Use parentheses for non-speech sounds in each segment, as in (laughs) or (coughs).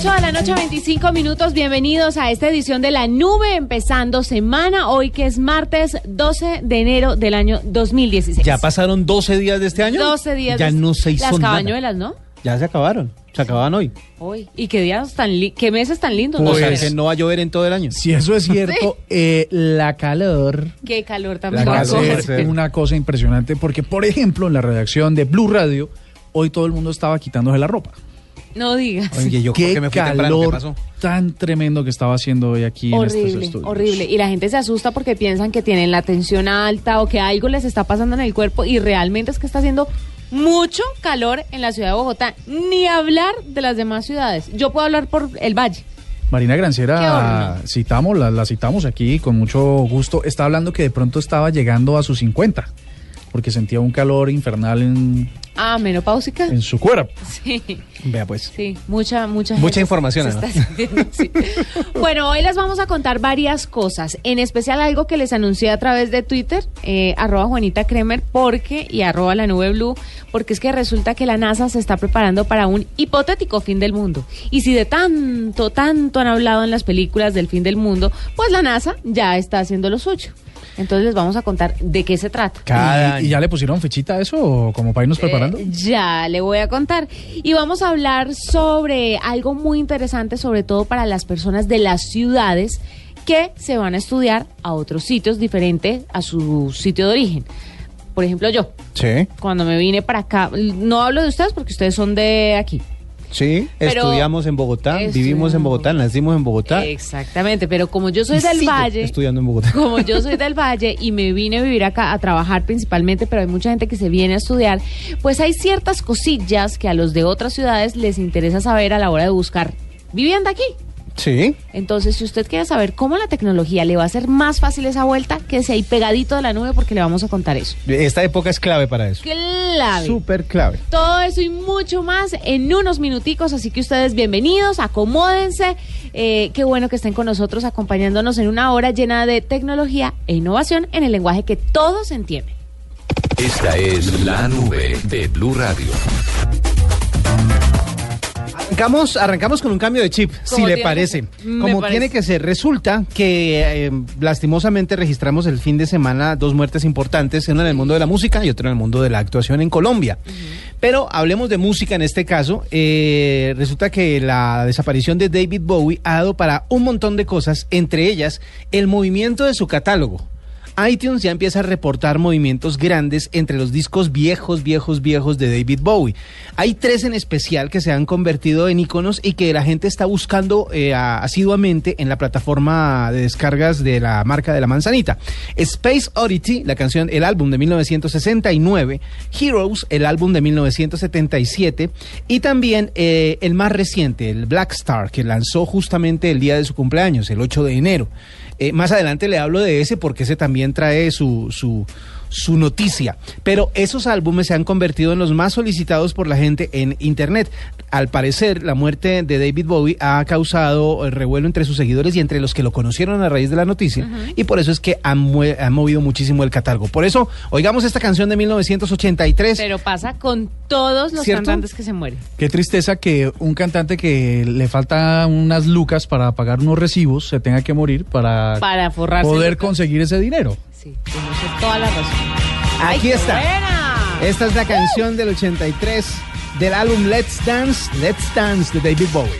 8 de la noche, 25 minutos. Bienvenidos a esta edición de La Nube, empezando semana, hoy que es martes 12 de enero del año 2016. ¿Ya pasaron 12 días de este año? 12 días. Ya de- no se hizo Las nada. cabañuelas, ¿no? Ya se acabaron. Se acaban hoy. Hoy. ¿Y qué días tan li- qué meses tan lindos? ¿no? o sea, Pues- que no va a llover en todo el año. Si eso es cierto, eh, la calor Qué calor también. La a calor, ser sí. (laughs) una cosa impresionante porque, por ejemplo, en la redacción de Blue Radio, hoy todo el mundo estaba quitándose la ropa. No digas. Oye, yo Qué porque me fui temprano, ¿qué calor pasó? tan tremendo que estaba haciendo hoy aquí en estos Horrible, estudios. horrible. Y la gente se asusta porque piensan que tienen la tensión alta o que algo les está pasando en el cuerpo y realmente es que está haciendo mucho calor en la ciudad de Bogotá. Ni hablar de las demás ciudades. Yo puedo hablar por el Valle. Marina horno. citamos, la, la citamos aquí con mucho gusto. Está hablando que de pronto estaba llegando a sus 50 porque sentía un calor infernal en, Ah, menopáusica. en su cuerpo. Sí. Vea pues. Sí, mucha, mucha Mucha información, se además. está sintiendo, sí. (laughs) Bueno, hoy les vamos a contar varias cosas, en especial algo que les anuncié a través de Twitter, eh, arroba Juanita Kremer, porque, y arroba la nube blue, porque es que resulta que la NASA se está preparando para un hipotético fin del mundo. Y si de tanto, tanto han hablado en las películas del fin del mundo, pues la NASA ya está haciendo lo suyo. Entonces les vamos a contar de qué se trata. Cada ¿Y, ya le pusieron fechita a eso o como para irnos preparando? Eh, ya le voy a contar. Y vamos a hablar sobre algo muy interesante, sobre todo para las personas de las ciudades que se van a estudiar a otros sitios diferentes a su sitio de origen. Por ejemplo, yo, Sí, cuando me vine para acá, no hablo de ustedes porque ustedes son de aquí. Sí. Pero- Estudiamos en Bogotá, Estudiamos vivimos en Bogotá, nacimos en Bogotá. Exactamente, pero como yo soy y del Valle, Estudiando en Bogotá. como yo soy (laughs) del Valle y me vine a vivir acá a trabajar principalmente, pero hay mucha gente que se viene a estudiar, pues hay ciertas cosillas que a los de otras ciudades les interesa saber a la hora de buscar vivienda aquí. Sí. Entonces, si usted quiere saber cómo la tecnología le va a hacer más fácil esa vuelta, quédese ahí pegadito de la nube porque le vamos a contar eso. Esta época es clave para eso. Clave. Súper clave. Todo eso y mucho más en unos minuticos, así que ustedes bienvenidos, acomódense. Eh, qué bueno que estén con nosotros acompañándonos en una hora llena de tecnología e innovación en el lenguaje que todos entienden. Esta es la nube de Blue Radio. Arrancamos, arrancamos con un cambio de chip, si le parece. Como parece. tiene que ser. Resulta que eh, lastimosamente registramos el fin de semana dos muertes importantes, una en el mundo de la música y otra en el mundo de la actuación en Colombia. Pero hablemos de música en este caso. Eh, resulta que la desaparición de David Bowie ha dado para un montón de cosas, entre ellas el movimiento de su catálogo. iTunes ya empieza a reportar movimientos grandes entre los discos viejos, viejos, viejos de David Bowie. Hay tres en especial que se han convertido en iconos y que la gente está buscando eh, asiduamente en la plataforma de descargas de la marca de la manzanita. Space Oddity, la canción, el álbum de 1969, Heroes, el álbum de 1977 y también eh, el más reciente, el Black Star, que lanzó justamente el día de su cumpleaños, el 8 de enero. Eh, más adelante le hablo de ese porque ese también trae su, su, su noticia. Pero esos álbumes se han convertido en los más solicitados por la gente en Internet. Al parecer, la muerte de David Bowie ha causado eh, revuelo entre sus seguidores y entre los que lo conocieron a raíz de la noticia. Y por eso es que han, han movido muchísimo el catálogo. Por eso, oigamos esta canción de 1983. Pero pasa con todos los ¿Cierto? cantantes que se mueren. Qué tristeza que un cantante que le falta unas lucas para pagar unos recibos se tenga que morir para, poder lucas. conseguir ese dinero. Sí, tienes toda la razón. Aquí ¡Ay, qué está. buena! Esta es la canción del 83 del álbum Let's Dance, Let's Dance de David Bowie.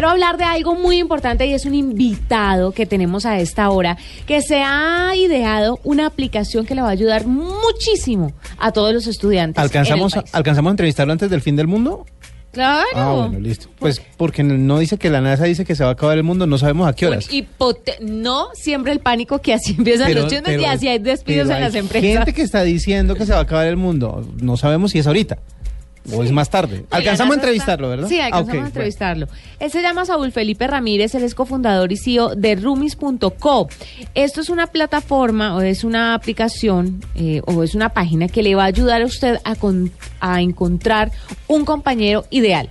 Quiero hablar de algo muy importante y es un invitado que tenemos a esta hora que se ha ideado una aplicación que le va a ayudar muchísimo a todos los estudiantes. ¿Alcanzamos, en a- el país. ¿Alcanzamos a entrevistarlo antes del fin del mundo? Claro. Ah, bueno, listo. Pues porque no dice que la NASA dice que se va a acabar el mundo, no sabemos a qué Un horas. hipote- no siempre el pánico que así (laughs) empiezan los chismes y así hay despidos pero en las hay empresas. gente que está diciendo que se va a acabar el mundo. No sabemos si es ahorita o es más tarde. Alcanzamos a entrevistarlo, ¿verdad? Sí, Ah, alcanzamos ok, a bueno. entrevistarlo. Él se llama Saúl Felipe Ramírez, él es cofundador y CEO de Rumis.co. Esto es una plataforma o es una aplicación eh, o es una página que le va a ayudar a usted a, con- a encontrar un compañero ideal.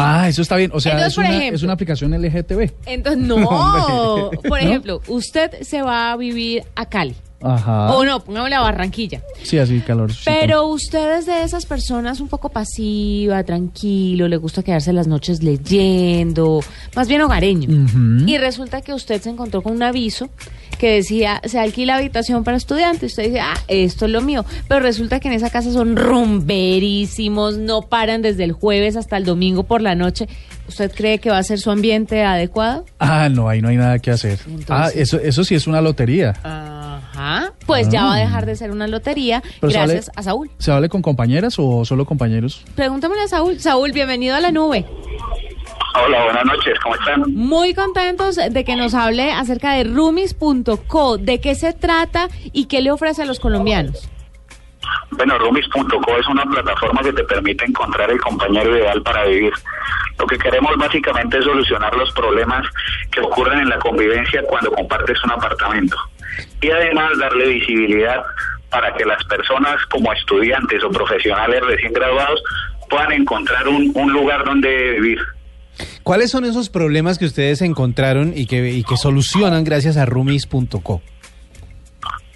Ah, eso está bien. O sea, Entonces, es, una, ejemplo- es una aplicación LGTB. Entonces, no, (laughs) por ¿No? ejemplo, usted se va a vivir a Cali. Ajá. O no, pongámosle a Barranquilla. Sí, así, calor. Pero usted es de esas personas un poco pasiva, tranquilo, le gusta quedarse las noches leyendo, más bien hogareño. Y resulta que usted se encontró con un aviso que decía, se alquila habitación para estudiantes. Usted dice, ah, esto es lo mío. Pero resulta que en esa casa son rumberísimos, no paran desde el jueves hasta el domingo por la noche. ¿Usted cree que va a ser su ambiente adecuado? Ah, no, ahí no hay nada que hacer. Entonces- Ah, eso, eso sí es una lotería. Ajá. Pues ya va a dejar de ser una lotería Pero gracias vale- a Saúl. ¿Se vale con compañeras o solo compañeros? Pregúntamele a Saúl. Saúl, bienvenido a la nube. Hola, buenas noches, ¿cómo están? Muy contentos de que nos hable acerca de Rumis.co, de qué se trata y qué le ofrece a los colombianos. Bueno, Rumis.co es una plataforma que te permite encontrar el compañero ideal para vivir. Lo que queremos básicamente es solucionar los problemas que ocurren en la convivencia cuando compartes un apartamento. Y además darle visibilidad para que las personas como estudiantes o profesionales recién graduados puedan encontrar un, un lugar donde vivir. ¿Cuáles son esos problemas que ustedes encontraron y que, y que solucionan gracias a rumis.co?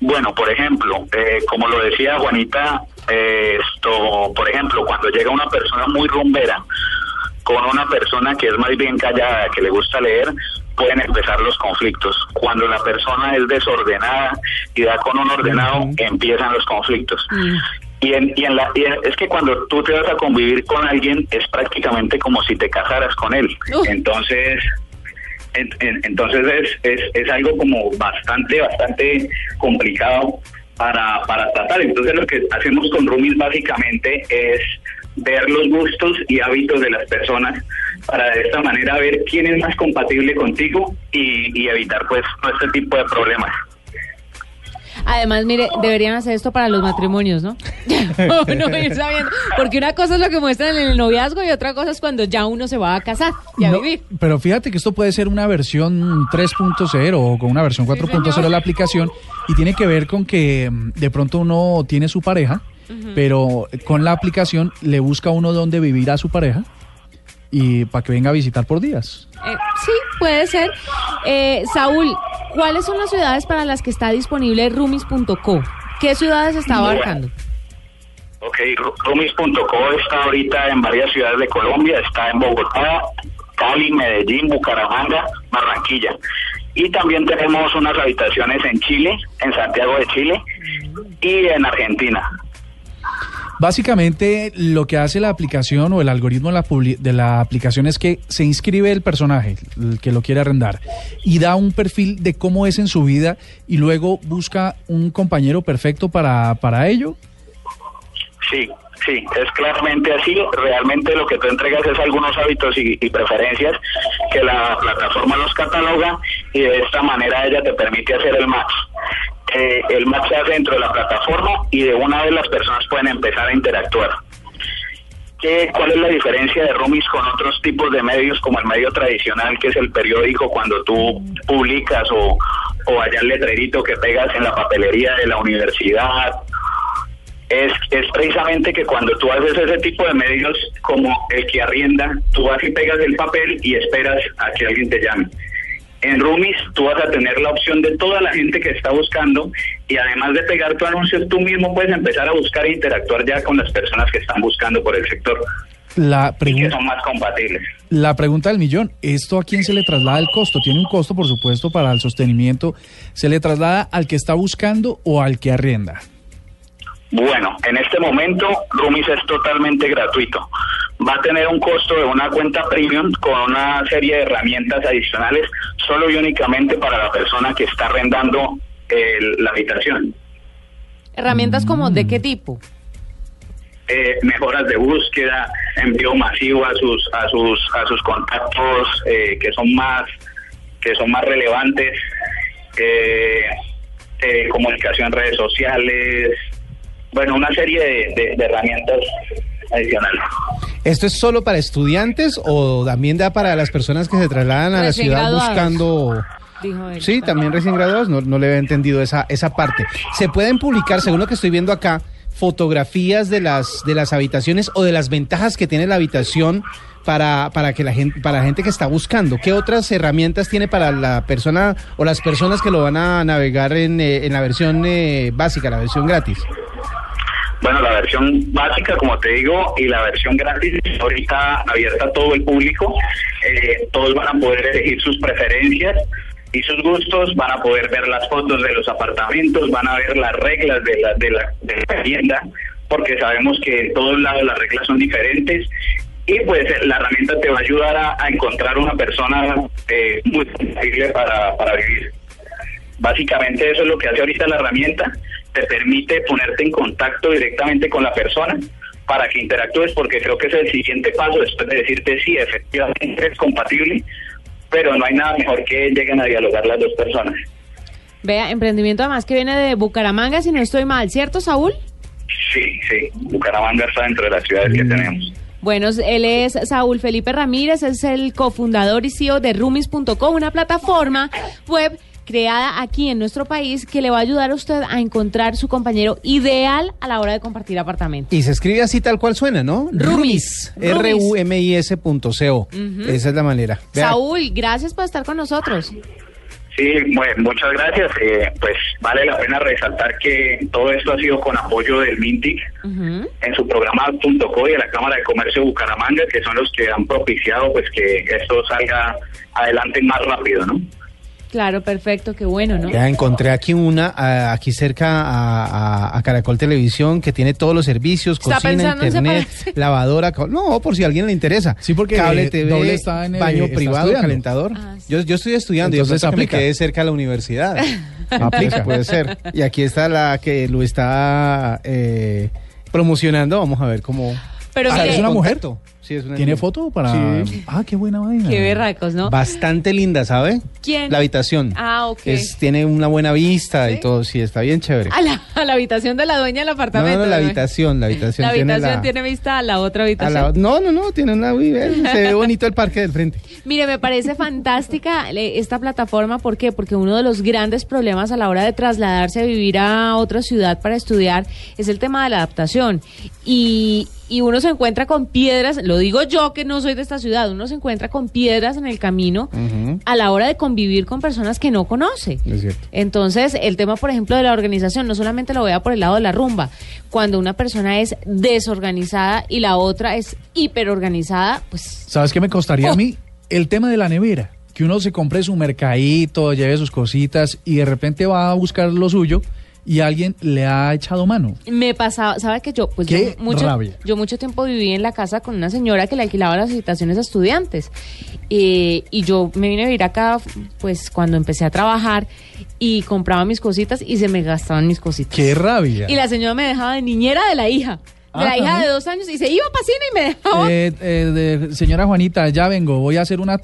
Bueno, por ejemplo, eh, como lo decía Juanita, eh, esto, por ejemplo, cuando llega una persona muy rumbera con una persona que es más bien callada, que le gusta leer, pueden empezar los conflictos. Cuando la persona es desordenada y da con un ordenado, empiezan los conflictos. Y, en, y, en la, y es que cuando tú te vas a convivir con alguien es prácticamente como si te casaras con él. Entonces, en- en- entonces es, es, es algo como bastante, bastante complicado para, para tratar. Entonces lo que hacemos con Rumis básicamente es ver los gustos y hábitos de las personas para de esta manera ver quién es más compatible contigo y, y evitar pues este tipo de problemas. Además, mire, deberían hacer esto para los matrimonios, ¿no? (laughs) uno ir sabiendo. Porque una cosa es lo que muestran en el noviazgo y otra cosa es cuando ya uno se va a casar y a No, vivir. pero fíjate que esto puede ser una versión 3.0 o con una versión 4.0 de la aplicación y tiene que ver con que mm, de pronto uno tiene su pareja, pero con la aplicación le busca uno dónde vivir a su pareja y para que venga a visitar por días. Eh, sí, puede ser. Eh, Saúl, ¿cuáles son las ciudades para las que está disponible Rumis.co? ¿Qué ciudades está abarcando? Ok, Rumis.co está ahorita en varias ciudades de Colombia, está en Bogotá, Cali, Medellín, Bucaramanga, Barranquilla. Y también tenemos unas habitaciones en Chile, en Santiago de Chile y en Argentina. Básicamente lo que hace la aplicación o el algoritmo de la, aplicación es que se inscribe el personaje, el que lo quiere arrendar, y da un perfil de cómo es en su vida y luego busca un compañero perfecto para, para ello. Sí, sí, es claramente así. Realmente lo que tú entregas es algunos hábitos y, y preferencias que la plataforma los cataloga y de esta manera ella te permite hacer el match. Eh, el match se hace dentro de la plataforma y de una vez las personas pueden empezar a interactuar. ¿Qué, ¿Cuál es la diferencia de Roomies con otros tipos de medios como el medio tradicional, que es el periódico, cuando tú publicas o, o allá el letrerito que pegas en la papelería de la universidad? Es, es precisamente que cuando tú haces ese tipo de medios como el que arrienda, tú vas y pegas el papel y esperas a que alguien te llame. En Roomies tú vas a tener la opción de toda la gente que está buscando y además de pegar tu anuncio, tú mismo puedes empezar a buscar e interactuar ya con las personas que están buscando por el sector La y que pregunta, son más compatibles. la pregunta del millón, ¿esto a quién se le traslada el costo? Tiene un costo, por supuesto, para el sostenimiento. ¿Se le traslada al que está buscando o al que arrienda? Bueno, en este momento Roomies es totalmente gratuito. Va a tener un costo de una cuenta premium con una serie de herramientas adicionales solo y únicamente para la persona que está arrendando el- la habitación. Herramientas como de qué tipo? eh, mejoras de búsqueda, envío masivo a sus a sus a sus contactos eh, que son más que son más relevantes, eh, eh, comunicación en redes sociales, bueno una serie de, de- de herramientas adicionales. ¿Esto es solo para estudiantes o también da para las personas que se trasladan a la ciudad graduados. buscando... Dijo él. Sí, también recién graduados, no, no le había entendido esa, esa parte. ¿Se pueden publicar, según lo que estoy viendo acá, fotografías de las, de las habitaciones o de las ventajas que tiene la habitación para, para, que la gente, para la gente que está buscando? ¿Qué otras herramientas tiene para la persona o las personas que lo van a navegar en, eh, en la versión eh, básica, la versión gratis? Bueno, la versión básica, como te digo, y la versión gratis, ahorita abierta a todo el público. Eh, todos van a poder elegir sus preferencias y sus gustos, van a poder ver las fotos de los apartamentos, van a ver las reglas de la, de la, de la vivienda, porque sabemos que en todos lados las reglas son diferentes. Y pues la herramienta te va a ayudar a, encontrar una persona eh, muy compatible para, para vivir. Básicamente eso es lo que hace ahorita la herramienta, te permite ponerte en contacto directamente con la persona para que interactúes, porque creo que es el siguiente paso después de decirte sí, efectivamente es compatible, pero no hay nada mejor que lleguen a dialogar las dos personas. Vea, emprendimiento además que viene de Bucaramanga, si no estoy mal, ¿cierto, Saúl? Sí, sí, Bucaramanga está dentro de las ciudades que tenemos. Bueno, él es Saúl Felipe Ramírez, es el cofundador y CEO de Roomies.com, una plataforma web creada aquí en nuestro país que le va a ayudar a usted a encontrar su compañero ideal a la hora de compartir apartamento. Y se escribe así tal cual suena, ¿no? R-U-M-I-S punto co. Esa es la manera. Vea, Saúl, gracias por estar con nosotros. Sí, bueno, muchas gracias. Eh, pues vale la pena resaltar que todo esto ha sido con apoyo del MINTIC en su programa .co y de la Cámara de Comercio de Bucaramanga, que son los que han propiciado pues que esto salga adelante más rápido, ¿no? Claro, perfecto, qué bueno, ¿no? Ya encontré aquí una, aquí cerca a, a- a Caracol Televisión, que tiene todos los servicios, Está cocina, internet, lavadora, no, por si a alguien le interesa. Sí, porque, Cable eh, TV, Doble está en, eh, baño está privado, estudiando. calentador. Ah, sí. yo, yo estoy estudiando Entonces y aplica. me quedé cerca de la universidad. (laughs) Aplica. Puede ser. Y aquí está la que lo está eh, promocionando. Vamos a ver cómo. Pero Ah, mire, ¿es una mujer? Contacto. Sí, es una ¿Tiene niña. foto para...? Sí. Ah, qué buena vaina. qué berracos, ¿no? Bastante linda, ¿sabe? ¿Quién? La habitación. Ah, ok. Es, tiene una buena vista y todo, sí, está bien chévere. A la, a la habitación de la dueña del No, apartamento. no, la ¿no? habitación, la habitación. La habitación la- tiene vista a la otra a habitación. la- no, no, no, tiene una... Se ve bonito el parque del frente. (laughs) Mire, me parece fantástica eh, esta plataforma. ¿Por qué? Porque uno de los grandes problemas a la hora de trasladarse a vivir a otra ciudad para estudiar es el tema de la adaptación. Y, y uno se encuentra con piedras, lo digo yo que no soy de esta ciudad, uno se encuentra con piedras en el camino a la hora de convivir con personas que no conoce. Es cierto. Entonces, el tema, por ejemplo, de la organización, no solamente lo vea por el lado de la rumba. Cuando una persona es desorganizada y la otra es hiperorganizada, pues ¿Sabes qué me costaría Oh. a mí? El tema de la nevera. Que uno se compre su mercadito, lleve sus cositas y de repente va a buscar lo suyo y alguien le ha echado mano. Me pasaba, ¿sabe que yo? Pues Qué yo mucho, rabia. yo mucho tiempo viví en la casa con una señora que le alquilaba las habitaciones a estudiantes. Eh, y yo me vine a vivir acá, pues cuando empecé a trabajar y compraba mis cositas y se me gastaban mis cositas. ¡Qué rabia! Y la señora me dejaba de niñera de la hija. De la Ah, hija también. de dos años y se iba para cine y me dejaba. Eh, eh, de- señora Juanita, ya vengo, voy a hacer una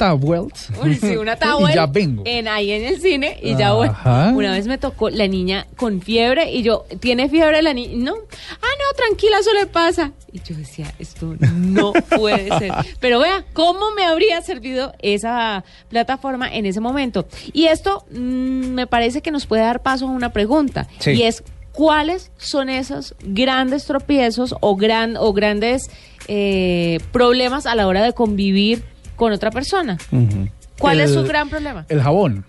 sí, una (laughs) y ya vengo. En, ahí en el cine y ya. Ajá. Una vez me tocó la niña con fiebre y yo, ¿tiene fiebre la niña? No. Ah, no, tranquila, eso le pasa. Y yo decía, esto no puede (laughs) ser. Pero vea, ¿cómo me habría servido esa plataforma en ese momento? Y esto mm, me parece que nos puede dar paso a una pregunta. Sí. Y es, ¿cuáles son esos grandes tropiezos o, gran, o grandes eh, problemas a la hora de convivir con otra persona? ¿Cuál es su gran problema? El jabón.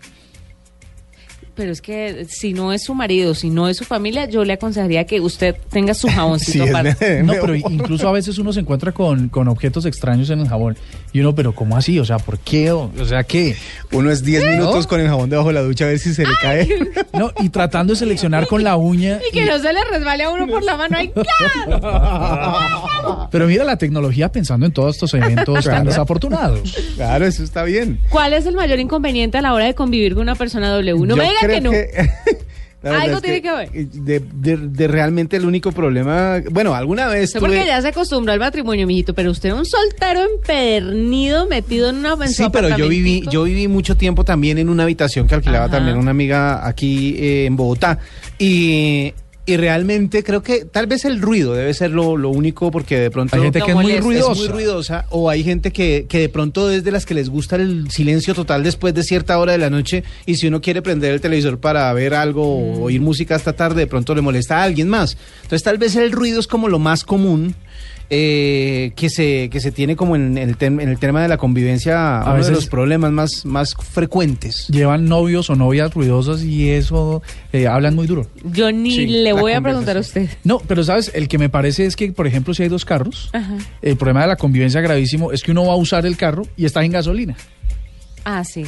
Pero es que si no es su marido, si no es su familia, yo le aconsejaría que usted tenga su jaboncito (laughs) Sí, aparte. (laughs) No, pero incluso a veces uno se encuentra con, con objetos extraños en el jabón. Y uno, pero ¿cómo así? O sea, ¿por qué? O o sea, ¿qué? Uno es 10 minutos con el jabón debajo de la ducha a ver si se le cae. (laughs) No, y tratando de seleccionar con la uña. Y que no se le resbale a uno por la mano. ¡Ay, (laughs) claro! Pero mira la tecnología pensando en todos estos eventos tan Claro. desafortunados. Claro, eso está bien. ¿Cuál es el mayor inconveniente a la hora de convivir con una persona W? No Yo me diga que no. (laughs) Algo tiene que ver. De, de- de realmente el único problema. Bueno, alguna vez. Usted porque tuve- ya se acostumbró al matrimonio, mijito, pero usted es un soltero empedernido metido en una en Sí, pero yo viví, yo viví mucho tiempo también en una habitación que alquilaba Ajá. también una amiga aquí eh, en Bogotá. Y, y realmente creo que tal vez el ruido debe ser lo, lo único porque de pronto... Hay gente No que es muy ruidosa. Es muy ruidosa o hay gente que, que de pronto es de las que les gusta el silencio total después de cierta hora de la noche y si uno quiere prender el televisor para ver algo o oír música hasta tarde de pronto le molesta a alguien más. Entonces tal vez el ruido es como lo más común eh, que, se, que se tiene como en el, tem- en el tema de la convivencia, uno veces- de los problemas más, más frecuentes. Llevan novios o novias ruidosas y eso eh, hablan muy duro. Yo ni Sí, le voy a preguntar a usted. No, pero sabes, el que me parece es que, por ejemplo, si hay dos carros, Ajá. el problema de la convivencia gravísimo es que uno va a usar el carro y está en gasolina. Ah, sí.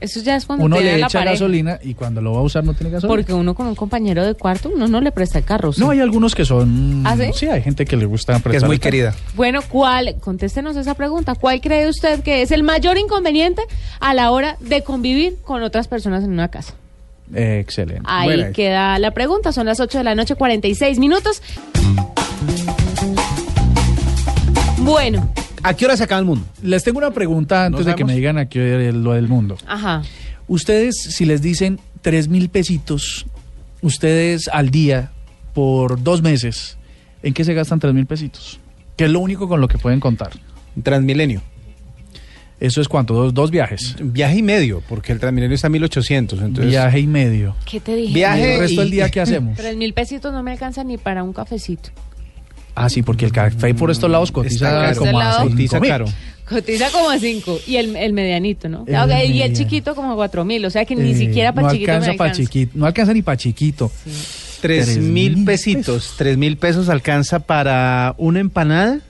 Eso ya es cuando Uno le la echa pareja. gasolina y cuando lo va a usar no tiene gasolina. Porque uno con un compañero de cuarto, uno no le presta el carro. ¿sí? No, hay algunos que son... ¿Ah, sí? hay gente que le gusta Que es prestar muy querida. Bueno, ¿cuál? Contéstenos esa pregunta. ¿Cuál cree usted que es el mayor inconveniente a la hora de convivir con otras personas en una casa? Eh, excelente. Ahí Buena. queda la pregunta. Son las 8 de la noche, 46 minutos. Bueno, ¿A qué hora se acaba el mundo? Les tengo una pregunta antes ¿No de que me digan aquí lo del mundo. ajá. Ustedes, si les dicen tres mil pesitos, ustedes al día por dos meses, ¿en qué se gastan tres mil pesitos? Que es lo único con lo que pueden contar. Transmilenio. Eso es cuánto, dos, dos viajes. Viaje y medio, porque el Transmilenio está a 1800. Entonces, Viaje y medio. ¿Qué te dije? ¿Y Viaje el resto del y- día qué (laughs) hacemos? Tres mil pesitos no me alcanza ni para un cafecito. Ah, sí, porque el café por estos lados cotiza caro. como a lado. Cotiza caro. Cotiza como a cinco. Y el, el medianito, ¿no? El y el chiquito como a cuatro mil. O sea que ni Eh, siquiera para no chiquito me alcanza para alcanza. chiquito, no alcanza ni para chiquito. Tres Tres mil mil pesitos. pesos. Tres mil pesos alcanza para una empanada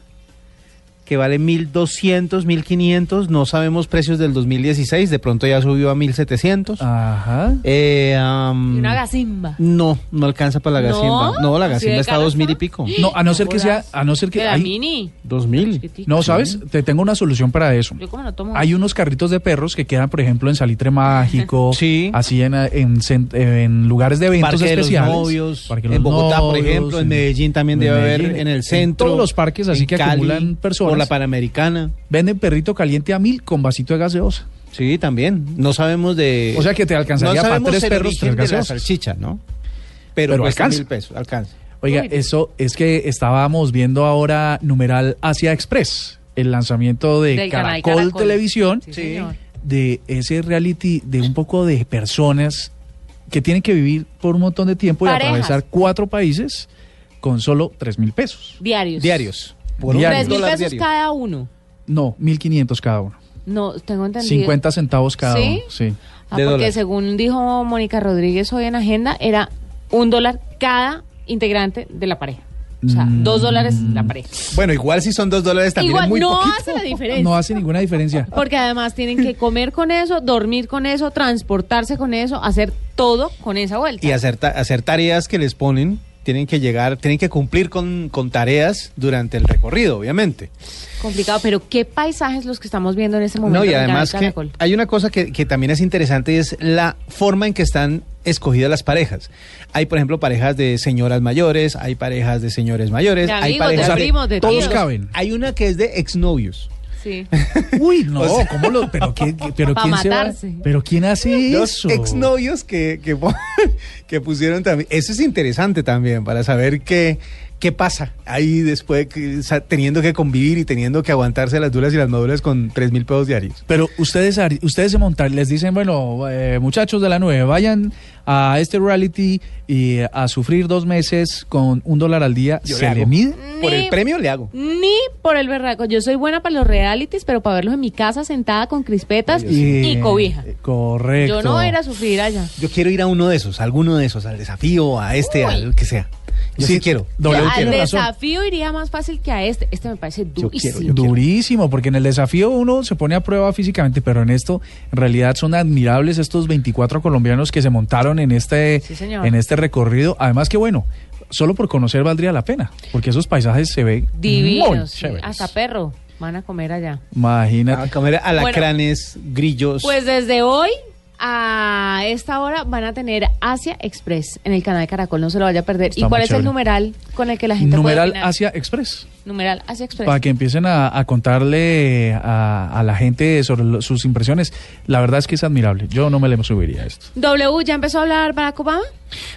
que vale mil doscientos, mil quinientos. No sabemos precios del 2016. De pronto ya subió a mil setecientos. Ajá. Eh, Y una gasimba. No, no alcanza para la ¿No? gasimba. No, la ¿Así gasimba de está a cara dos mil y está? pico. No, a no ser que sea, a no ser que hay- mini. Dos mil. Chiquitica. No, ¿sabes? Te tengo una solución para eso. Yo como no tomo. Hay unos carritos de perros que quedan, por ejemplo, en Salitre Mágico, (laughs) Sí. así en, en, en lugares de eventos Parque de los especiales. novios, Parque de en Bogotá, por ejemplo, en Medellín también en debe Medellín, haber, en el en centro. todos los parques así en que acumulan personas. Por la Panamericana. Venden perrito caliente a mil con vasito de gaseosa. Sí, también. No sabemos de... O sea que te alcanzaría no para tres el perros, de la salchicha, ¿no? Pero, Pero cuesta alcanza. mil pesos, alcanza. Oiga, Uy. eso es que estábamos viendo ahora numeral Asia Express, el lanzamiento de Caracol, Caracol. Televisión, Sí, de ese reality de un poco de personas que tienen que vivir por un montón de tiempo Parejas. y atravesar cuatro países con solo tres mil pesos. Diarios. Diarios. Por. Tres mil pesos diario. cada uno. No, mil quinientos cada uno. No, tengo entendido. 50 centavos cada ¿Sí? uno. Sí. Ah, porque según dijo Mónica Rodríguez hoy en Agenda, era un dólar cada integrante de la pareja. O sea, Mm. dos dólares la pareja. Bueno, igual si son dos dólares también Igual es muy no poquito. hace la (laughs) diferencia. No hace ninguna diferencia. Porque además tienen que comer con eso, dormir con eso, transportarse con eso, hacer todo con esa vuelta. Y hacer, ta- hacer tareas que les ponen tienen que llegar, tienen que cumplir con, con tareas durante el recorrido, obviamente. Complicado, pero ¿qué paisajes los que estamos viendo en este momento? No, y en el canal además que hay una cosa que, que también es interesante y es la forma en que están escogidas las parejas. Hay, por ejemplo, parejas de señoras mayores, hay parejas de señores mayores, De hay amigos, de parejas primos, de Todos tíos. caben. Hay una que es de exnovios. Sí. (laughs) Uy, no, O sea- ¿cómo lo? Pero, ¿qué, qué- (laughs) pero Pa' quién se va- matarse. Pero quién hace Los eso? exnovios que, que, (laughs) que pusieron también. Eso es interesante también para saber qué, qué pasa ahí después que, teniendo que convivir y teniendo que aguantarse las duras y las maduras con tres mil pesos diarios. Pero ustedes, ustedes se montan, les dicen, bueno, eh, muchachos de la nueve, vayan a este reality y a sufrir dos meses con un dólar al día. Yo ¿Se le le mide? Por Ni- el premio le hago. Ni por el berraco. Yo soy buena para los realities, pero para verlos en mi casa sentada con crispetas y, cobija. eh, Correcto. Yo no voy a ir a sufrir allá. Yo quiero ir a uno de esos, a alguno de esos, al desafío, a este, al que sea. Yo sí, Sí, quiero. W al razón. desafío iría más fácil que a este. Este me parece durísimo. yo quiero. Durísimo, porque en el desafío uno se pone a prueba físicamente, pero en esto en realidad son admirables estos 24 colombianos que se montaron en este, Sí, en este recorrido. Además que bueno, solo por conocer valdría la pena, porque esos paisajes se ven muy Divinos. sí. Hasta perro van a comer allá. Imagínate. A comer alacranes, grillos. Pues desde hoy a esta hora van a tener Asia Express en el canal Caracol. No se lo vaya a perder. Está ¿Y cuál es el numeral con el que la gente Numeral puede opinar? Asia Express. Numeral Asia Express. Para que empiecen a, a contarle a, a la gente sobre lo- sus impresiones. La verdad es que es admirable. Yo no me le subiría a esto. W, ¿ya empezó a hablar Barack Obama?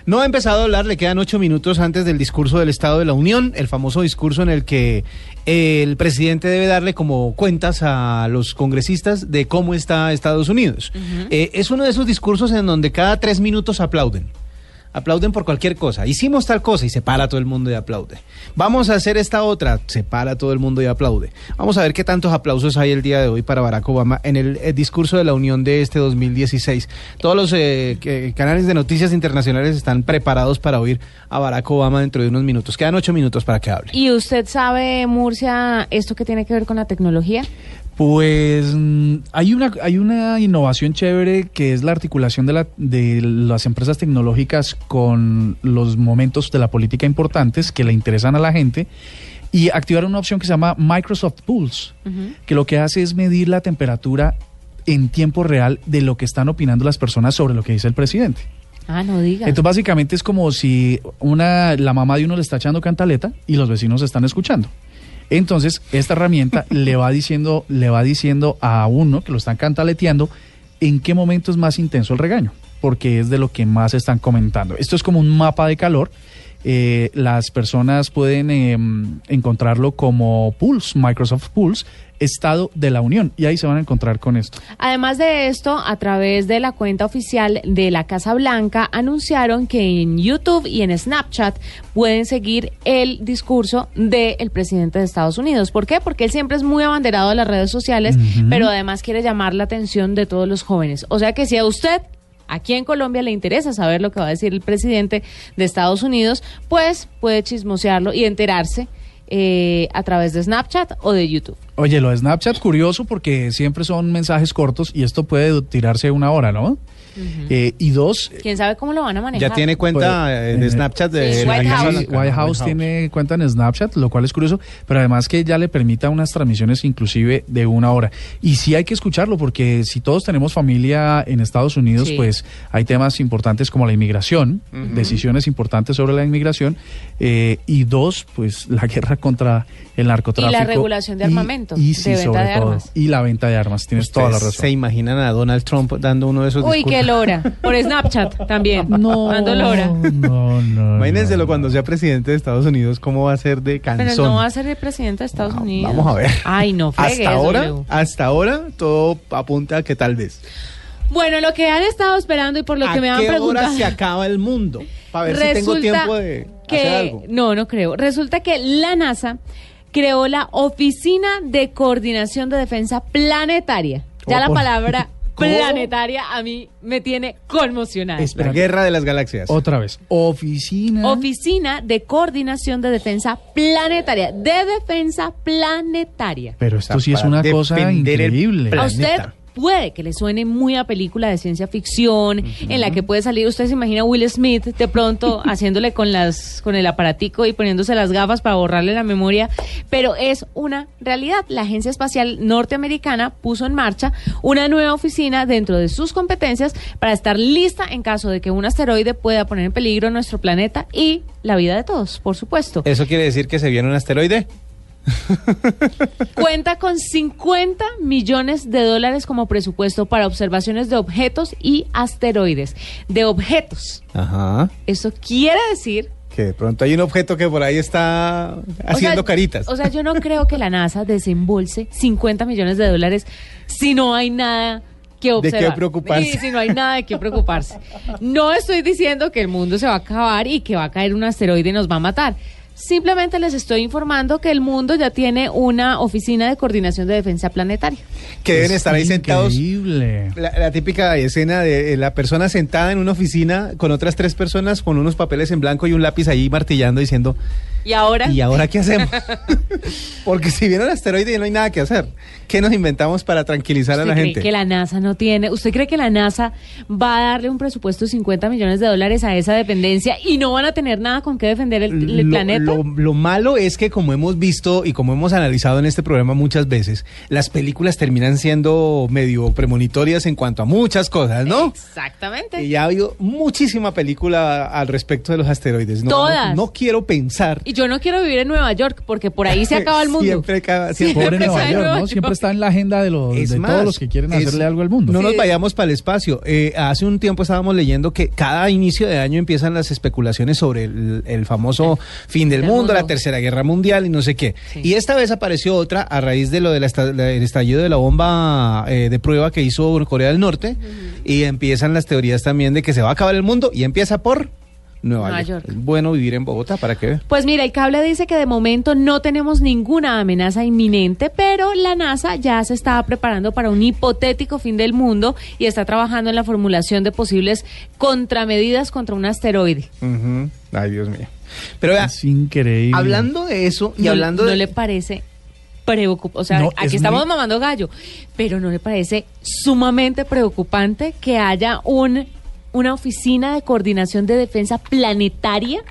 No ha empezado a hablar, le quedan ocho minutos antes del discurso del Estado de la Unión, el famoso discurso en el que eh, el presidente debe darle como cuentas a los congresistas de cómo está Estados Unidos. Eh, es uno de esos discursos en donde cada tres minutos aplauden. Aplauden por cualquier cosa. Hicimos tal cosa y se para todo el mundo y aplaude. Vamos a hacer esta otra, se para todo el mundo y aplaude. Vamos a ver qué tantos aplausos hay el día de hoy para Barack Obama en el, eh, discurso de la Unión de este 2016. Todos los eh, canales de noticias internacionales están preparados para oír a Barack Obama dentro de unos minutos. Quedan ocho minutos para que hable. ¿Y usted sabe, Murcia, esto que tiene que ver con la tecnología? Pues mm, hay una hay una innovación chévere que es la articulación de, la, de las empresas tecnológicas con los momentos de la política importantes que le interesan a la gente y activar una opción que se llama Microsoft Pulse, que lo que hace es medir la temperatura en tiempo real de lo que están opinando las personas sobre lo que dice el presidente. Ah, no diga. Entonces básicamente es como si una la mamá de uno le está echando cantaleta y los vecinos están escuchando. Entonces, esta herramienta (laughs) le va diciendo, le va diciendo a uno que lo están cantaleteando en qué momento es más intenso el regaño, porque es de lo que más están comentando. Esto es como un mapa de calor. Eh, las personas pueden eh, encontrarlo como Pulse, Microsoft Pulse, Estado de la Unión, y ahí se van a encontrar con esto. Además de esto, a través de la cuenta oficial de la Casa Blanca, anunciaron que en YouTube y en Snapchat pueden seguir el discurso del presidente de Estados Unidos. ¿Por qué? Porque él siempre es muy abanderado de las redes sociales, pero además quiere llamar la atención de todos los jóvenes. O sea que si a usted aquí en Colombia le interesa saber lo que va a decir el presidente de Estados Unidos, pues puede chismosearlo y enterarse eh, a través de Snapchat o de YouTube. Oye, lo de Snapchat curioso porque siempre son mensajes cortos y esto puede tirarse una hora, ¿no? Eh, y dos, ¿Quién sabe cómo lo van a manejar? Ya tiene cuenta Pues, eh, de eh, Snapchat de sí, White House. White House tiene cuenta en Snapchat, lo cual es curioso, pero además que ya le permita unas transmisiones inclusive de una hora. Y sí hay que escucharlo, porque si todos tenemos familia en Estados Unidos, Sí. pues hay temas importantes como la inmigración, decisiones importantes sobre la inmigración, eh, y dos, pues la guerra contra el narcotráfico. Y la regulación de armamento, y, de sí, venta sobre de todo, armas. Y la venta de armas, tienes toda la ¿Ustedes razón. ¿Se imaginan a Donald Trump dando uno de esos Uy, discursos? Lora. Por Snapchat también. No, Dando lora. no, no. Imagínenselo no. cuando sea presidente de Estados Unidos, cómo va a ser de Pero cansón. no va a ser el presidente de Estados Unidos. Vamos a ver. Ay, no fregue Hasta ahora, hasta ahora, todo apunta a que tal vez. Bueno, lo que han estado esperando y por lo ¿A que me han qué hora preguntado. se acaba el mundo? Para ver si tengo tiempo de que, hacer algo. No, no creo. Resulta que la NASA creó la Oficina de Coordinación de Defensa Planetaria. Ya Oh, la palabra. (laughs) planetaria a mí me tiene conmocionada. La Espera. guerra de las galaxias. Otra vez. Oficina. Oficina de Coordinación de Defensa Planetaria. De Defensa Planetaria. Pero esto O sea, sí es una cosa increíble. A usted. Puede que le suene muy a película de ciencia ficción, en la que puede salir, usted se imagina a Will Smith de pronto (laughs) haciéndole con las con el aparatico y poniéndose las gafas para borrarle la memoria, pero es una realidad. La Agencia Espacial Norteamericana puso en marcha una nueva oficina dentro de sus competencias para estar lista en caso de que un asteroide pueda poner en peligro nuestro planeta y la vida de todos, por supuesto. ¿Eso quiere decir que se viene un asteroide? (laughs) Cuenta con 50 millones de dólares como presupuesto para observaciones de objetos y asteroides. De objetos. Ajá. Eso quiere decir Que de pronto hay un objeto que por ahí está haciendo o sea, caritas. O sea, yo no creo que la NASA desembolse 50 millones de dólares si no hay nada que qué observar. preocuparse. Y si no hay nada de qué preocuparse. No estoy diciendo que el mundo se va a acabar y que va a caer un asteroide y nos va a matar. Simplemente les estoy informando que el mundo ya tiene una oficina de coordinación de defensa planetaria. que deben Es estar ahí sentados. Increíble. La, la típica escena de eh, la persona sentada en una oficina con otras tres personas con unos papeles en blanco y un lápiz ahí martillando diciendo, Y ahora, ¿y ahora qué hacemos? (laughs) Porque si viene un asteroide no hay nada que hacer, ¿qué nos inventamos para tranquilizar a ¿usted la cree gente? que la NASA no tiene? ¿Usted cree que la NASA va a darle un presupuesto de 50 millones de dólares a esa dependencia y no van a tener nada con qué defender el, el Lo- planeta? Lo, lo malo es que como hemos visto y como hemos analizado en este programa muchas veces, las películas terminan siendo medio premonitorias en cuanto a muchas cosas, ¿no? Exactamente. Y ya ha habido muchísima película al respecto de los asteroides. No, Todas. No, no quiero pensar. Y yo no quiero vivir en Nueva York porque por ahí se (laughs) acaba el mundo. Siempre, acaba- siempre Pobre Siempre Nueva está en York, Nueva ¿no? York. Siempre está en la agenda de, los, de más, todos los que quieren es- hacerle algo al mundo. No nos vayamos para el espacio. Eh, hace un tiempo estábamos leyendo que cada inicio de año empiezan las especulaciones sobre el, el famoso fin del Del mundo, la tercera guerra mundial y no sé qué. Sí. Y esta vez apareció otra a raíz de lo del estallido de la bomba eh, de prueba que hizo Corea del Norte y empiezan las teorías también de que se va a acabar el mundo y empieza por Nueva, Nueva York. York. Es bueno vivir en Bogotá para que vea. Pues mira, el cable dice que de momento no tenemos ninguna amenaza inminente, pero la NASA ya se está preparando para un hipotético fin del mundo y está trabajando en la formulación de posibles contramedidas contra un asteroide. Ay, Dios mío. Pero vea, Es increíble. hablando de eso y no, hablando ¿no de... le parece preocupante? O sea, No, aquí es estamos muy- mamando gallo, pero ¿no le parece sumamente preocupante que haya un, una oficina de coordinación de defensa planetaria?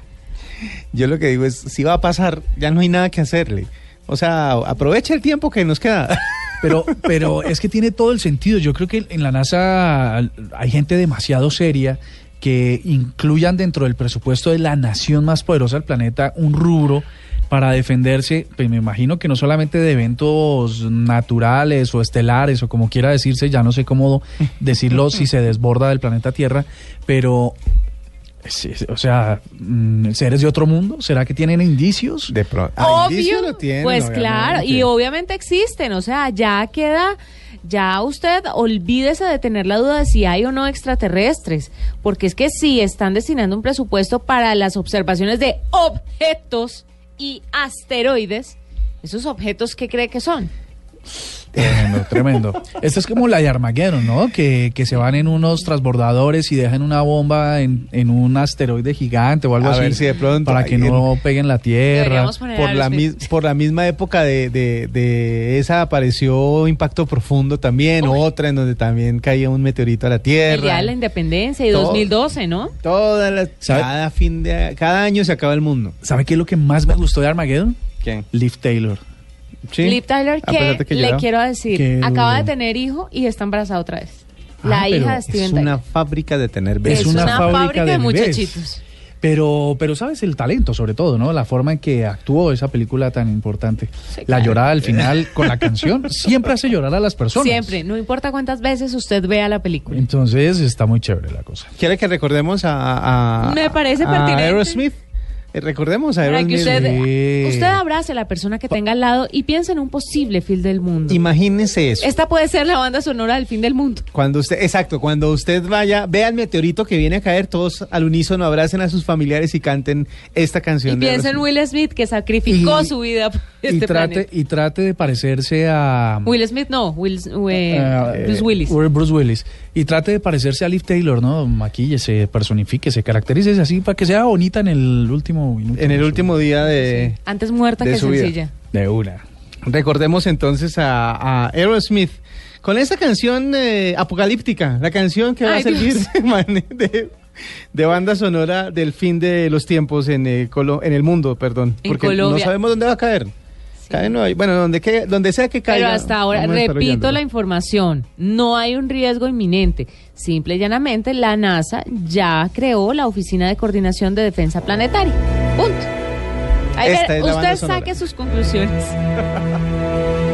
Yo lo que digo es, si va a pasar, ya no hay nada que hacerle. O sea, aprovecha el tiempo que nos queda. (laughs) Pero, pero es que tiene todo el sentido. Yo creo que en la NASA hay gente demasiado seria que incluyan dentro del presupuesto de la nación más poderosa del planeta un rubro para defenderse, pues me imagino que no solamente de eventos naturales o estelares o como quiera decirse, ya no sé cómo (laughs) decirlo si se desborda del planeta Tierra, pero, o sea, mm, seres de otro mundo, ¿será que tienen indicios? De pronto. Obvio, pues claro, y obviamente existen, o sea, ya queda, ya usted olvídese de tener la duda de si hay o no extraterrestres, porque es que sí están destinando un presupuesto para las observaciones de objetos y asteroides. ¿Esos objetos qué cree que son? Tremendo, tremendo. Esto es como la de Armageddon, ¿no? Que, que se van en unos transbordadores y dejan una bomba en, en un asteroide gigante o algo A así. ver si de pronto Para que no peguen la tierra. Por la, mis- por la misma época de, de- de esa apareció Impacto Profundo también, otra en donde también caía un meteorito a la El Tierra. Día de la Independencia y Todo. 2012, ¿no? Todas las- ¿Sabe? cada fin de cada año se acaba el mundo. ¿Sabe qué es lo que más me gustó de Armageddon? ¿Quién? Liv Taylor. ¿Sí? Liv Tyler, A pesar de que, que le lloraba. quiero decir, Qué acaba de duro. tener hijo y está embarazada otra vez. La Ah, hija de es Steven Es Tyler. una fábrica de tener bebés. Es una una fábrica de de bebés. muchachitos. Pero, pero sabes el talento, sobre todo, ¿no? La forma en que actuó esa película tan importante. Sí, La claro. llorada al final con la canción (laughs) siempre hace llorar a las personas. Siempre, no importa cuántas veces usted vea la película. Entonces está muy chévere la cosa. ¿Quiere que recordemos a, a- Me parece a pertinente. Aerosmith? Eh, recordemos a Para que usted, abrace a la persona que tenga al lado y piense en un posible fin del mundo. Imagínese eso. Esta puede ser la banda sonora del fin del mundo. Cuando usted, exacto, cuando usted vaya, vea el meteorito que viene a caer, todos al unísono abracen a sus familiares y canten esta canción. Y de piense en. Will Smith que sacrificó Y- su vida por Y este trate, planeta. y trate de parecerse a... Will Smith no, Will, eh, Eh, Bruce Willis. Bruce Willis. Y trate de parecerse a Liv Taylor, ¿no? Maquíllese, personifíquese, caracterícese así para que sea bonita en el último minuto. En el último día de... Antes muerta de que su vida. sencilla. De una. Recordemos entonces a, a Aerosmith Con esa canción eh, apocalíptica, la canción que va Ay, a servir (laughs) de, de banda sonora del fin de los tiempos en, eh, Colo- en el mundo, perdón. En porque Colombia. no sabemos dónde va a caer. Cae en Nueva- bueno, donde, que- donde sea que caiga. Pero hasta ahora, repito la información, no hay un riesgo inminente. Simple y llanamente, la NASA ya creó la Oficina de Coordinación de Defensa Planetaria. Punto. Ahí ver, usted saque sus conclusiones. (laughs)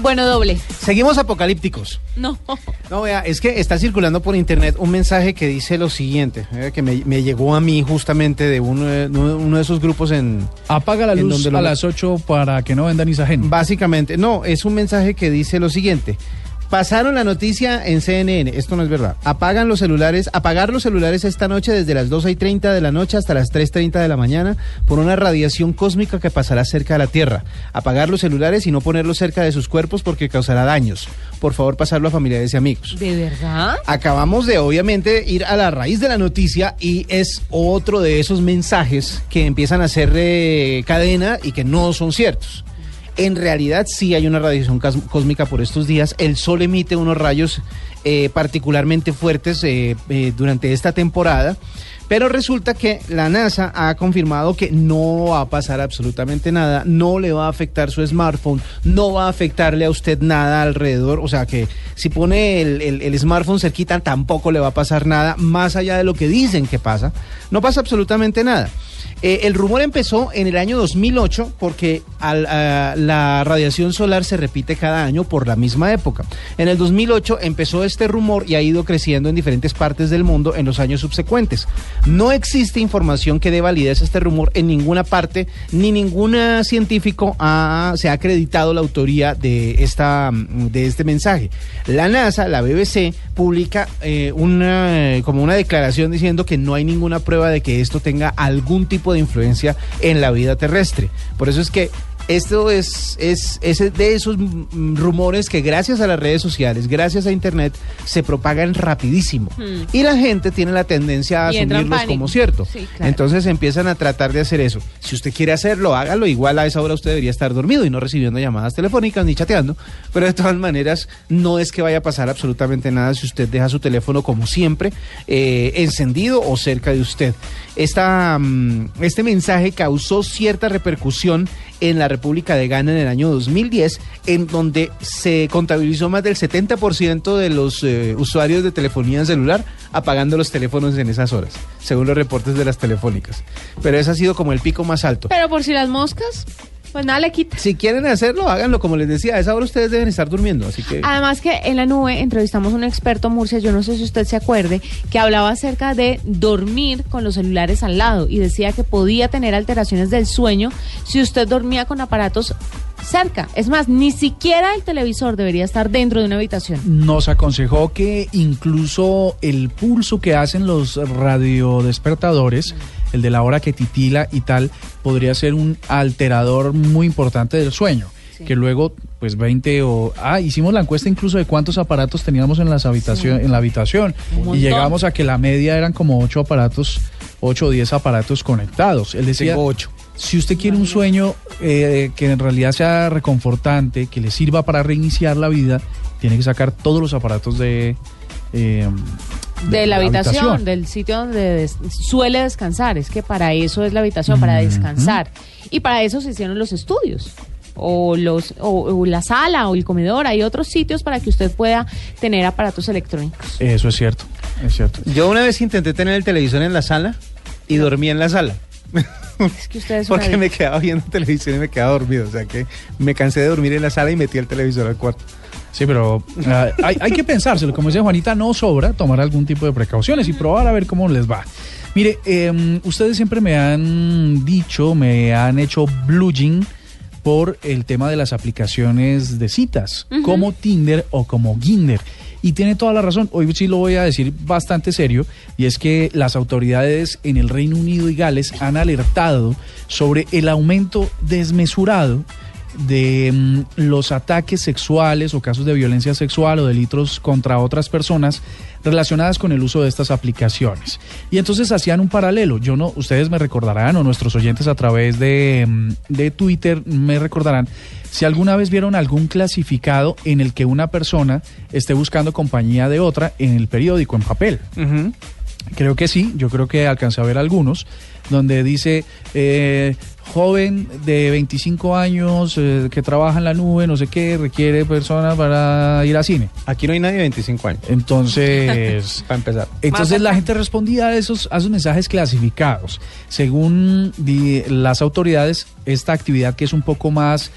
Bueno, doble. Seguimos apocalípticos. No. No, vea, es que está circulando por internet un mensaje que dice lo siguiente, eh, que me, me llegó a mí justamente de uno, de uno de esos grupos en... Apaga la en luz donde a lo- las 8 para que no vendan isagen. Básicamente, no, es un mensaje que dice lo siguiente. Pasaron la noticia en CNN, esto no es verdad. Apagan los celulares, apagar los celulares esta noche desde las 2 y 30 de la noche hasta las 3.30 de la mañana por una radiación cósmica que pasará cerca de la Tierra. Apagar los celulares y no ponerlos cerca de sus cuerpos porque causará daños. Por favor, pasarlo a familiares y amigos. ¿De verdad? Acabamos de obviamente ir a la raíz de la noticia y es otro de esos mensajes que empiezan a hacer eh, cadena y que no son ciertos. En realidad sí hay una radiación cósmica por estos días. El Sol emite unos rayos eh, particularmente fuertes eh, eh, durante esta temporada. Pero resulta que la NASA ha confirmado que no va a pasar absolutamente nada, no le va a afectar su smartphone, no va a afectarle a usted nada alrededor, o sea que si pone el smartphone cerquita tampoco le va a pasar nada, más allá de lo que dicen que pasa, no pasa absolutamente nada. Eh, el rumor empezó en el año 2008 porque la radiación solar se repite cada año por la misma época. En el 2008 empezó este rumor y ha ido creciendo en diferentes partes del mundo en los años subsecuentes. No existe información que dé validez a este rumor en ninguna parte, ni ningún científico ha- se ha acreditado la autoría de, esta, mm, de este mensaje. La NASA, la BBC, publica eh, una, como una declaración diciendo que no hay ninguna prueba de que esto tenga algún tipo de influencia en la vida terrestre. Por eso es que esto es, es, es de esos rumores que gracias a las redes sociales, gracias a Internet, se propagan rapidísimo. Hmm. Y la gente tiene la tendencia a Y asumirlos como cierto. Sí, claro. Entonces empiezan a tratar de hacer eso. Si usted quiere hacerlo, hágalo. Igual a esa hora usted debería estar dormido y no recibiendo llamadas telefónicas ni chateando. Pero de todas maneras, no es que vaya a pasar absolutamente nada si usted deja su teléfono como siempre, eh, encendido o cerca de usted. Esta, mm, este mensaje causó cierta repercusión en la República de Ghana en el año 2010, en donde se contabilizó más del 70% de los eh, usuarios de telefonía celular apagando los teléfonos en esas horas, según los reportes de las telefónicas. Pero ese ha sido como el pico más alto. Pero por si las moscas, pues nada le quita. Si quieren hacerlo, háganlo. Como les decía, a esa hora ustedes deben estar durmiendo, así que... Además que en la nube entrevistamos a un experto Murcia, yo no sé si usted se acuerde, que hablaba acerca de dormir con los celulares al lado y decía que podía tener alteraciones del sueño si usted dormía con aparatos cerca. Es más, ni siquiera el televisor debería estar dentro de una habitación. Nos aconsejó que incluso el pulso que hacen los radiodespertadores, el de la hora que titila y tal, podría ser un alterador muy importante del sueño. Que luego, pues 20 o... Ah, hicimos la encuesta incluso de cuántos aparatos teníamos en, las habitación, en la habitación. Un montón. Y llegamos a que la media eran como 8 aparatos, 8 o 10 aparatos conectados. Él decía, Tengo ocho. si usted quiere un sueño eh, que en realidad sea reconfortante, que le sirva para reiniciar la vida, tiene que sacar todos los aparatos de, eh, De la habitación, del sitio donde des- suele descansar. Es que para eso es la habitación, para descansar. Y para eso se hicieron los estudios. O, los, o, o la sala o el comedor. Hay otros sitios para que usted pueda tener aparatos electrónicos. Eso es cierto, es cierto. Yo una vez intenté tener el televisor en la sala y dormí en la sala. (laughs) (laughs) Es que usted es una Porque me quedaba viendo televisión y me quedaba dormido. O sea que me cansé de dormir en la sala y metí el televisor al cuarto. Sí, pero ah, hay, hay que pensárselo. Como dice Juanita, no sobra tomar algún tipo de precauciones y probar a ver cómo les va. Mire, eh, ustedes siempre me han dicho, me han hecho blugging por el tema de las aplicaciones de citas, como Tinder o como Ginder. Y tiene toda la razón. Hoy sí lo voy a decir bastante serio. Y es que las autoridades en el Reino Unido y Gales han alertado sobre el aumento desmesurado de mm, los ataques sexuales o casos de violencia sexual o delitos contra otras personas relacionadas con el uso de estas aplicaciones. Y entonces hacían un paralelo. Yo no, ustedes me recordarán o nuestros oyentes a través de, mm, de Twitter me recordarán si alguna vez vieron algún clasificado en el que una persona esté buscando compañía de otra en el periódico en papel. Creo que sí, yo creo que alcancé a ver algunos, donde dice eh, joven de 25 años eh, que trabaja en la nube, no sé qué, requiere personas para ir al cine. Aquí no hay nadie de 25 años. Entonces, (laughs) Para empezar. entonces la gente respondía a esos, a esos mensajes clasificados. Según di- las autoridades, esta actividad que es un poco más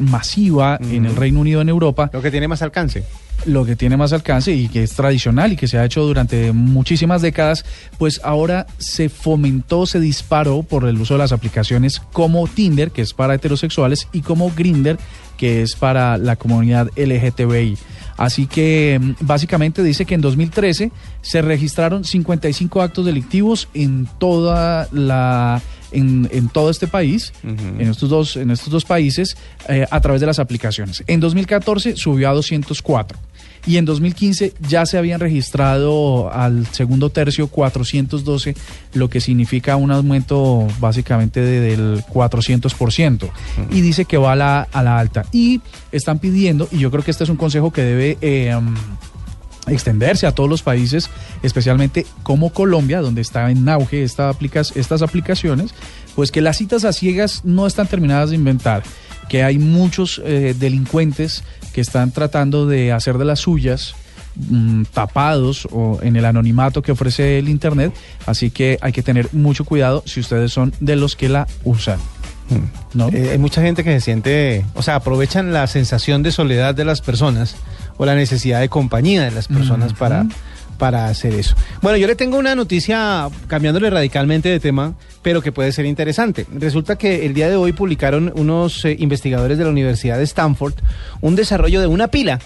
masiva en el Reino Unido, en Europa, Lo que tiene más alcance. Lo que tiene más alcance y que es tradicional y que se ha hecho durante muchísimas décadas, pues ahora se fomentó, se disparó por el uso de las aplicaciones como Tinder, que es para heterosexuales, y como Grinder, que es para la comunidad LGTBI. Así que mm, básicamente dice que en 2013 se registraron 55 actos delictivos en toda la en, en todo este país, en estos dos en estos dos países eh, a través de las aplicaciones. En 2014 subió a 204 y en 2015 ya se habían registrado al segundo tercio 412, lo que significa un aumento básicamente de- del 400%. Y dice que va a la, a la alta. Y están pidiendo, y yo creo que este es un consejo que debe... eh, extenderse a todos los países, especialmente como Colombia, donde está en auge esta aplicas- estas aplicaciones, pues que las citas a ciegas no están terminadas de inventar, que hay muchos eh, delincuentes que están tratando de hacer de las suyas mm, tapados o en el anonimato que ofrece el internet, así que hay que tener mucho cuidado si ustedes son de los que la usan. ¿no? Eh, hay mucha gente que se siente, o sea, aprovechan la sensación de soledad de las personas o la necesidad de compañía de las personas para, para hacer eso. Bueno, yo le tengo una noticia cambiándole radicalmente de tema, pero que puede ser interesante. Resulta que el día de hoy publicaron unos eh, investigadores de la Universidad de Stanford un desarrollo de una pila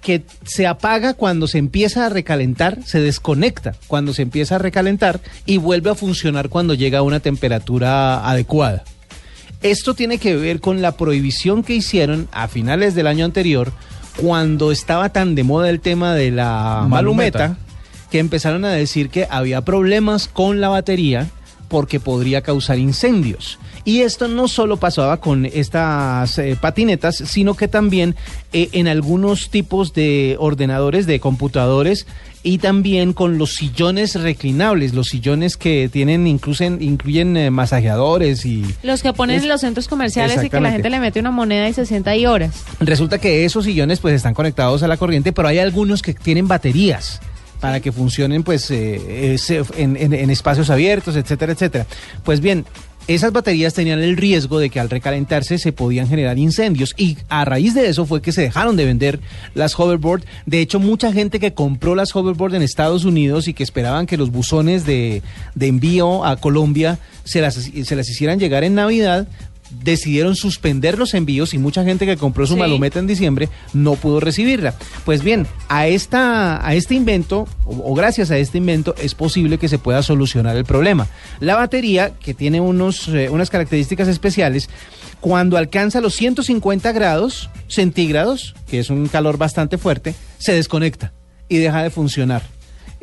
que se apaga cuando se empieza a recalentar, se desconecta cuando se empieza a recalentar y vuelve a funcionar cuando llega a una temperatura adecuada. Esto tiene que ver con la prohibición que hicieron a finales del año anterior, cuando estaba tan de moda el tema de la Malumeta. malumeta, que empezaron a decir que había problemas con la batería porque podría causar incendios. Y esto no solo pasaba con estas eh, patinetas, sino que también eh, en algunos tipos de ordenadores, de computadores, y también con los sillones reclinables, los sillones que tienen incluso incluyen eh, masajeadores y Los que ponen Es- en los centros comerciales y que la gente le mete una moneda y se sienta ahí horas. Resulta que esos sillones pues están conectados a la corriente, pero hay algunos que tienen baterías para que funcionen pues eh, se- en, en- en espacios abiertos, etcétera, etcétera. Pues bien, esas baterías tenían el riesgo de que al recalentarse se podían generar incendios y a raíz de eso fue que se dejaron de vender las hoverboard. De hecho, mucha gente que compró las hoverboard en Estados Unidos y que esperaban que los buzones de, de envío a Colombia se las, se las hicieran llegar en Navidad, decidieron suspender los envíos y mucha gente que compró su Sí. malometa en diciembre no pudo recibirla. Pues bien, a, esta, a este invento, o, o gracias a este invento, es posible que se pueda solucionar el problema. La batería, que tiene unos, eh, unas características especiales, cuando alcanza los 150 grados centígrados, que es un calor bastante fuerte, se desconecta y deja de funcionar.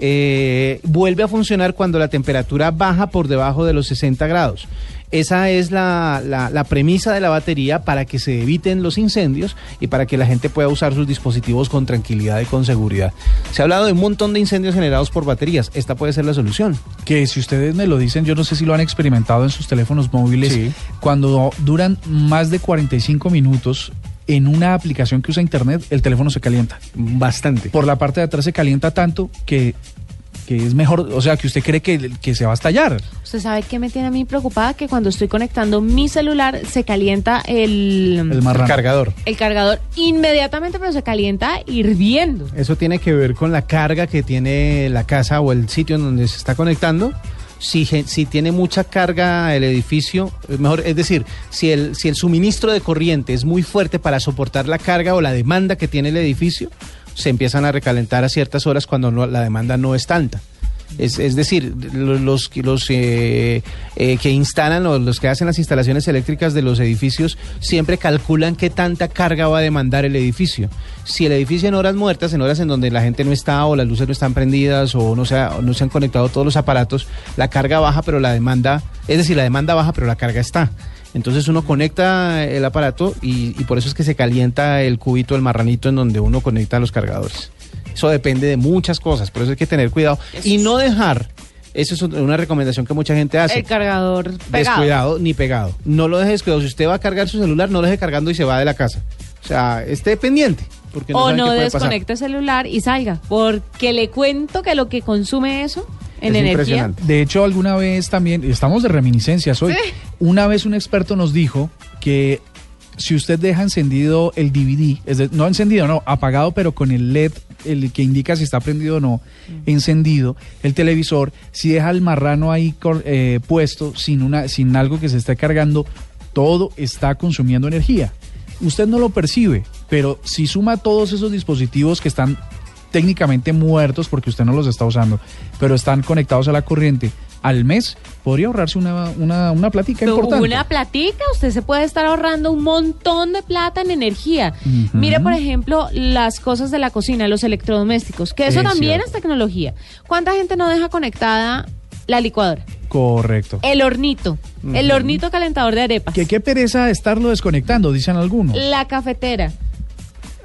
Eh, vuelve a funcionar cuando la temperatura baja por debajo de los 60 grados. Esa es la, la- la premisa de la batería para que se eviten los incendios y para que la gente pueda usar sus dispositivos con tranquilidad y con seguridad. Se ha hablado de un montón de incendios generados por baterías. Esta puede ser la solución. que si ustedes me lo dicen, yo no sé si lo han experimentado en sus teléfonos móviles, Sí. cuando duran más de 45 minutos en una aplicación que usa internet, el teléfono se calienta. Bastante. Por la parte de atrás se calienta tanto que, que es mejor, o sea, que usted cree que, que se va a estallar. ¿Usted sabe qué me tiene a mí preocupada? Que cuando estoy conectando mi celular se calienta el, El El cargador. el cargador inmediatamente, pero se calienta hirviendo. Eso tiene que ver con la carga que tiene la casa o el sitio en donde se está conectando. Si, si tiene mucha carga el edificio, es mejor, es decir, si el, si el suministro de corriente es muy fuerte para soportar la carga o la demanda que tiene el edificio, se empiezan a recalentar a ciertas horas cuando no- la demanda no es tanta. Es, decir, lo- los, los eh, eh, que instalan o los que hacen las instalaciones eléctricas de los edificios siempre calculan qué tanta carga va a demandar el edificio. Si el edificio en horas muertas, en horas en donde la gente no está o las luces no están prendidas o no no se han conectado todos los aparatos, la carga baja pero la demanda, es decir, la demanda baja pero la carga está. Entonces uno conecta el aparato y, y por eso es que se calienta el cubito, el marranito en donde uno conecta los cargadores. Eso depende de muchas cosas, por eso hay que tener cuidado y no dejar, eso es una recomendación que mucha gente hace. El cargador pegado. Descuidado ni pegado. No lo deje descuidado. Si usted va a cargar su celular, no lo deje cargando y se va de la casa. O sea, esté pendiente. Porque no o no desconecte el celular y salga. Porque le cuento que lo que consume eso en Es energía. impresionante. De hecho, alguna vez también, estamos de reminiscencias hoy, Sí. una vez un experto nos dijo que si usted deja encendido el DVD, es de- no encendido, no, apagado, pero con el LED, el que indica si está prendido o no, encendido, el televisor, si deja el marrano ahí cor- eh, puesto sin, una, sin algo que se esté cargando, todo está consumiendo energía. Usted no lo percibe, pero si suma todos esos dispositivos que están técnicamente muertos porque usted no los está usando, pero están conectados a la corriente al mes, podría ahorrarse una, una, una platica importante. Una platica, usted se puede estar ahorrando un montón de plata en energía. Mire, por ejemplo, las cosas de la cocina, los electrodomésticos, que eso Es también cierto. es tecnología. ¿Cuánta gente no deja conectada la licuadora? Correcto. El hornito, el hornito calentador de arepas, Que qué pereza estarlo desconectando, dicen algunos. la cafetera,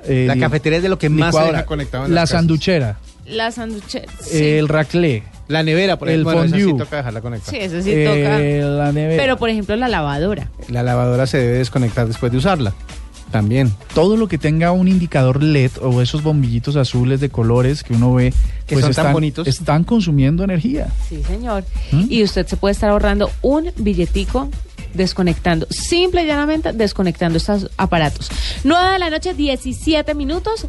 Eh, La cafetería es de lo que más se conectado en La las casas. sanduchera, la sanduchera. el raclé, La nevera, por El ejemplo, bueno, esa sí fondue. toca dejarla conectada. Sí, eso sí eh, toca. la nevera. Pero, por ejemplo, la lavadora. La lavadora se debe desconectar después de usarla. También. todo lo que tenga un indicador LED o esos bombillitos azules de colores que uno ve Que pues son tan están, bonitos. están consumiendo energía. Sí, señor. ¿Mm? Y usted se puede estar ahorrando un billetico desconectando, simple y llanamente desconectando estos aparatos. 9 de la noche, 17 minutos.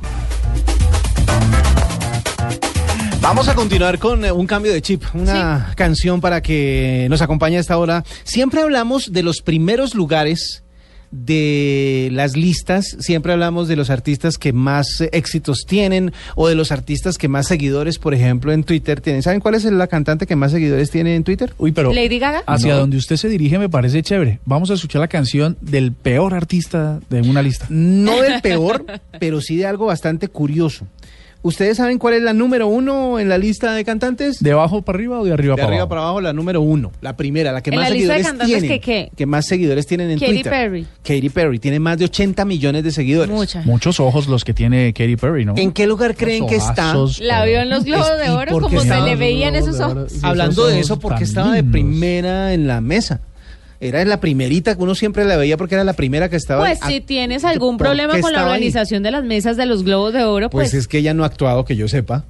Vamos a continuar con eh, un cambio de chip, una canción para que nos acompañe a esta hora. Siempre hablamos de los primeros lugares de las listas, siempre hablamos de los artistas que más éxitos tienen o de los artistas que más seguidores, por ejemplo, en Twitter tienen. ¿Saben cuál es la cantante que más seguidores tiene en Twitter? Uy, pero Lady Gaga. hacia No. donde usted se dirige me parece chévere. Vamos a escuchar la canción del peor artista de una lista. No del peor, (laughs) pero sí de algo bastante curioso. ¿Ustedes saben cuál es la número uno en la lista de cantantes? ¿De abajo para arriba o de arriba de para arriba abajo? para abajo, la número uno, la primera, la que En más la lista de seguidores cantantes tienen. que, ¿qué? más seguidores tienen en Katy Twitter. Perry. Katy Perry tiene más de 80 millones de seguidores. Mucha. Muchos ojos los que tiene Katy Perry, ¿no? ¿En qué lugar creen Los que está? ojazos, La vio en los globos de ¿y oro, como se le veían esos ojos. Hablando de eso, porque estaba de primera en la mesa. Era la primerita, uno siempre la veía porque era la primera que estaba. Pues si tienes algún ¿por problema con la ahí? organización de las mesas de los globos de oro, Pues, pues, es que ella no ha actuado, que yo sepa,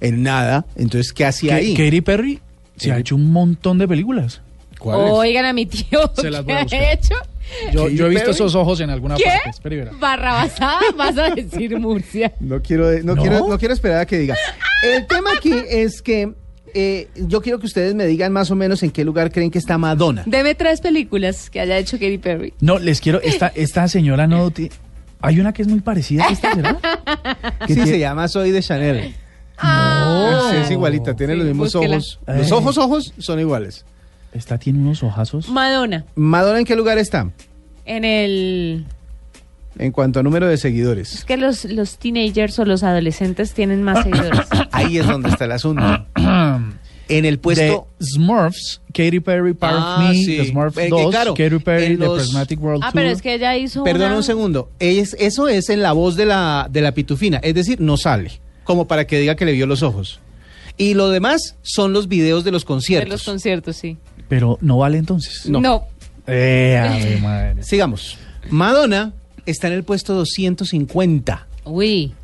en nada. Entonces, ¿qué hacía ahí? Katy Perry se ha hecho un montón de películas. Oigan a mi tío, (laughs) Se las voy ¿qué a ha hecho? Yo, he visto Perry. esos ojos en alguna ¿Qué? parte. Verá. Barrabasada, (laughs) vas a decir Murcia. No quiero, no, ¿No? quiero, no quiero esperar a que diga. El tema aquí (laughs) es que eh, yo quiero que ustedes me digan más o menos en qué lugar creen que está Madonna. Deme tres películas que haya hecho Katy Perry. No, les quiero. Esta, esta señora no. ti- Hay una que es muy parecida a esta, ¿será? (laughs) Sí, tie- se llama Soy de Chanel. Ah. Sí, es igualita, tiene Sí, los mismos búsquela. ojos. Los ojos, ojos son iguales. Esta tiene unos ojazos. Madonna, Madonna, ¿en qué lugar está? en el... En cuanto a número de seguidores. Es que los, los teenagers o los adolescentes tienen más (coughs) seguidores. Ahí es donde está el asunto. (clears throat) En el puesto. de Smurfs, Katy Perry, Part Ah, of Me, sí. The Smurfs Eh, que 2, claro, Katy Perry, The Prismatic World Ah, Tour. pero es que ella hizo Perdona una- un segundo. Es, eso es en la voz de la, de la pitufina. Es decir, no sale. Como para que diga que le vio los ojos. Y lo demás son los videos de los De conciertos. los conciertos, sí. Pero no vale entonces. No. No. Eh, (laughs) madre. Sigamos. Madonna está en el puesto 250. Uy.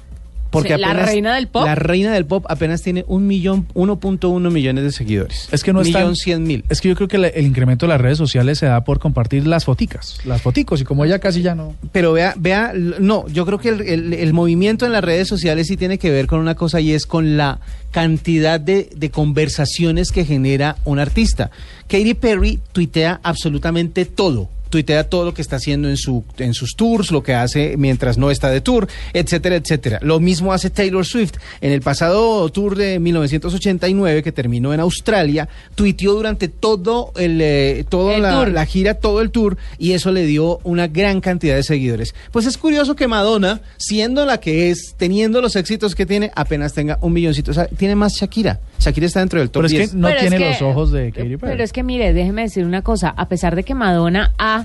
Porque Sí, la apenas- reina del pop. La reina del pop apenas tiene un millón, 1.1 millones de seguidores. Es que no es tan- Millón cien mil. Es que yo creo que la- el incremento de las redes sociales se da por compartir las foticas. Las foticos, y como ella casi ya no. Pero vea, vea, no, yo creo que el, el- el movimiento en las redes sociales sí tiene que ver con una cosa y es con la cantidad de, de conversaciones que genera un artista. Katy Perry tuitea absolutamente todo. Tuitea todo lo que está haciendo en, su, en sus tours, lo que hace mientras no está de tour, etcétera, etcétera. Lo mismo hace Taylor Swift. En el pasado tour de 1989, que terminó en Australia, tuiteó durante todo el, eh, toda El la, tour. la gira, todo el tour, y eso le dio una gran cantidad de seguidores. Pues es curioso que Madonna, siendo la que es, teniendo los éxitos que tiene, apenas tenga un milloncito. O sea, tiene más Shakira. Shakira está dentro del top Pero es 10. que no Pero es tiene que- los ojos de Katy Perry. Pero es que mire, déjeme decir una cosa, a pesar de que Madonna ha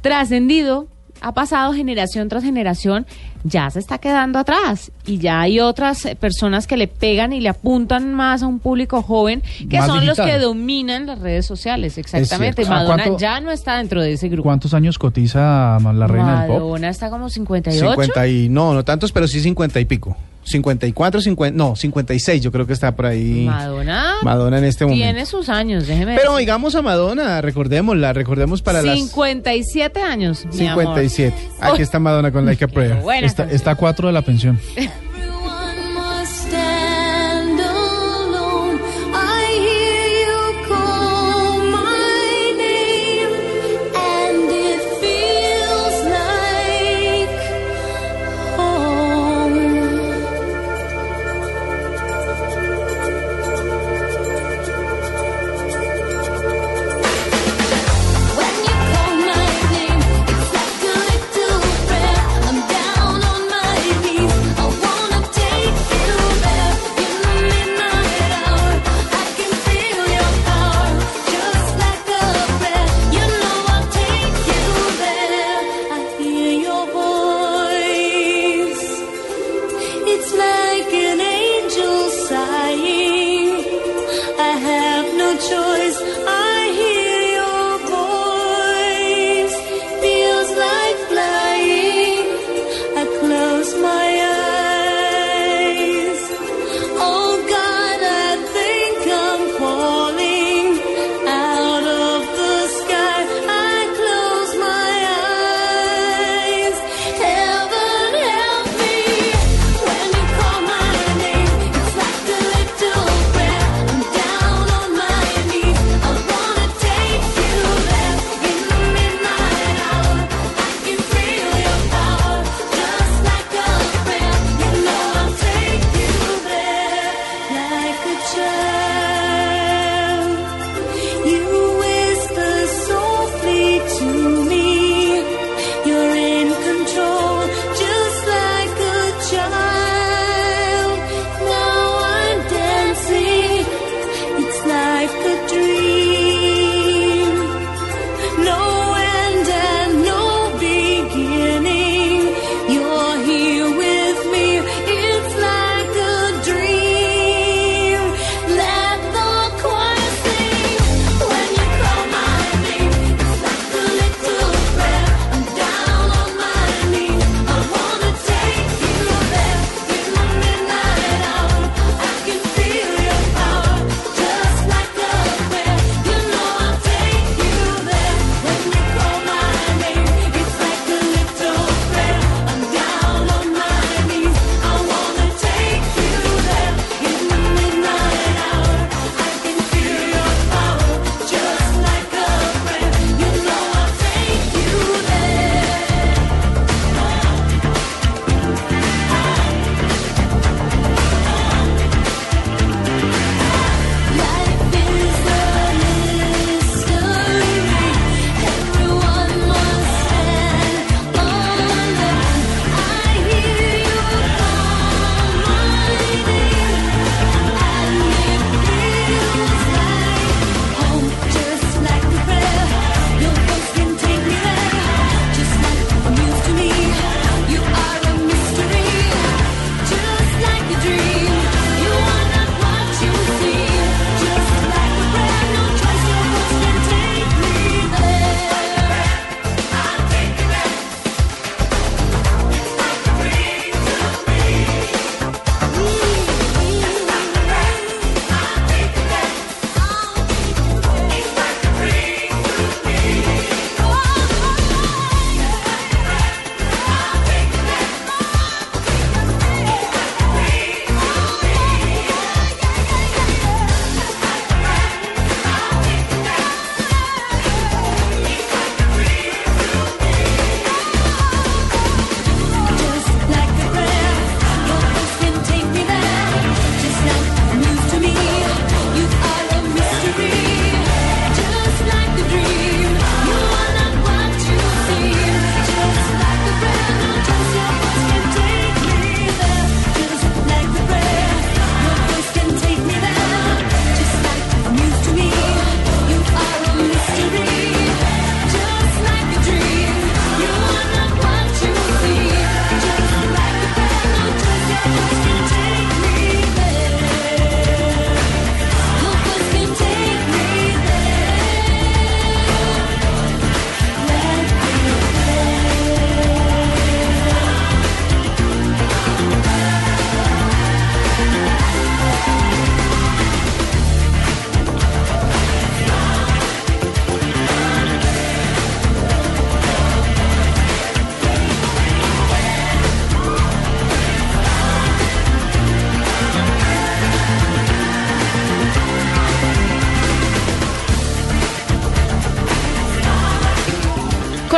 trascendido, ha pasado generación tras generación, ya se está quedando atrás y ya hay otras personas que le pegan y le apuntan más a un público joven que Más son los que dominan las redes sociales, exactamente. Y cierto. ¿A Madonna cuánto- ya no está dentro de ese grupo. ¿Cuántos años cotiza la reina del pop? Madonna está como 58. 50 y no, no tantos, pero sí 50 y pico. 54, 50, no, 56 yo creo que está por ahí. Madonna. Madonna en este momento. Tiene sus años, déjeme Pero decir. oigamos a Madonna, recordémosla, recordemos para las 57 años, mi amor. 57. Aquí está Madonna con Like a Prayer. Está, canción. está a cuatro de la pensión. (laughs)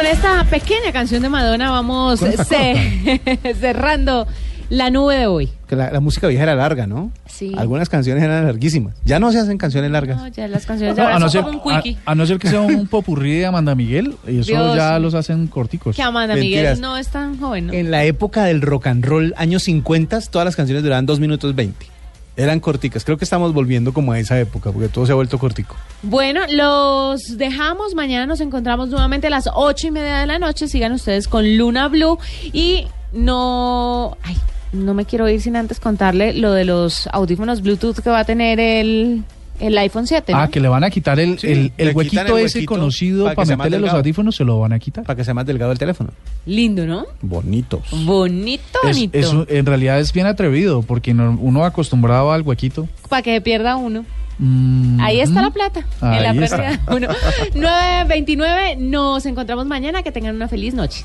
Con esta pequeña canción de Madonna vamos esta ce- (laughs) cerrando la nube de hoy. Que la, la música vieja era larga, ¿no? Sí. Algunas canciones eran larguísimas. Ya no se hacen canciones largas. No, ya las canciones No, ahora a, no son ser, como un a, quickie. a no ser que sea un popurrí de Amanda Miguel, y eso Dios. ya los hacen corticos. Que Amanda Mentiras. Miguel no es tan joven, ¿no? En la época del rock and roll, años 50, todas las canciones duraban 2 minutos 20. Eran corticas. Creo que estamos volviendo como a esa época, porque todo se ha vuelto cortico. Bueno, los dejamos. Mañana nos encontramos nuevamente a las ocho y media de la noche. Sigan ustedes con Luna Blue. Y no. Ay, no me quiero ir sin antes contarle lo de los audífonos Bluetooth que va a tener el, el iPhone 7. ¿no? Ah, que le van a quitar el, Sí, el, huequito el ese huequito conocido para meterle los audífonos, se lo van a quitar. Para que sea más delgado el teléfono. Lindo, ¿no? Bonitos. Bonito, bonito. es en realidad es bien atrevido, porque no- uno acostumbrado al huequito. Para que pierda uno. Mm, Ahí está la plata. en la Ahí está. pérdida de uno. (laughs) 9.29. Nos encontramos mañana. Que tengan una feliz noche.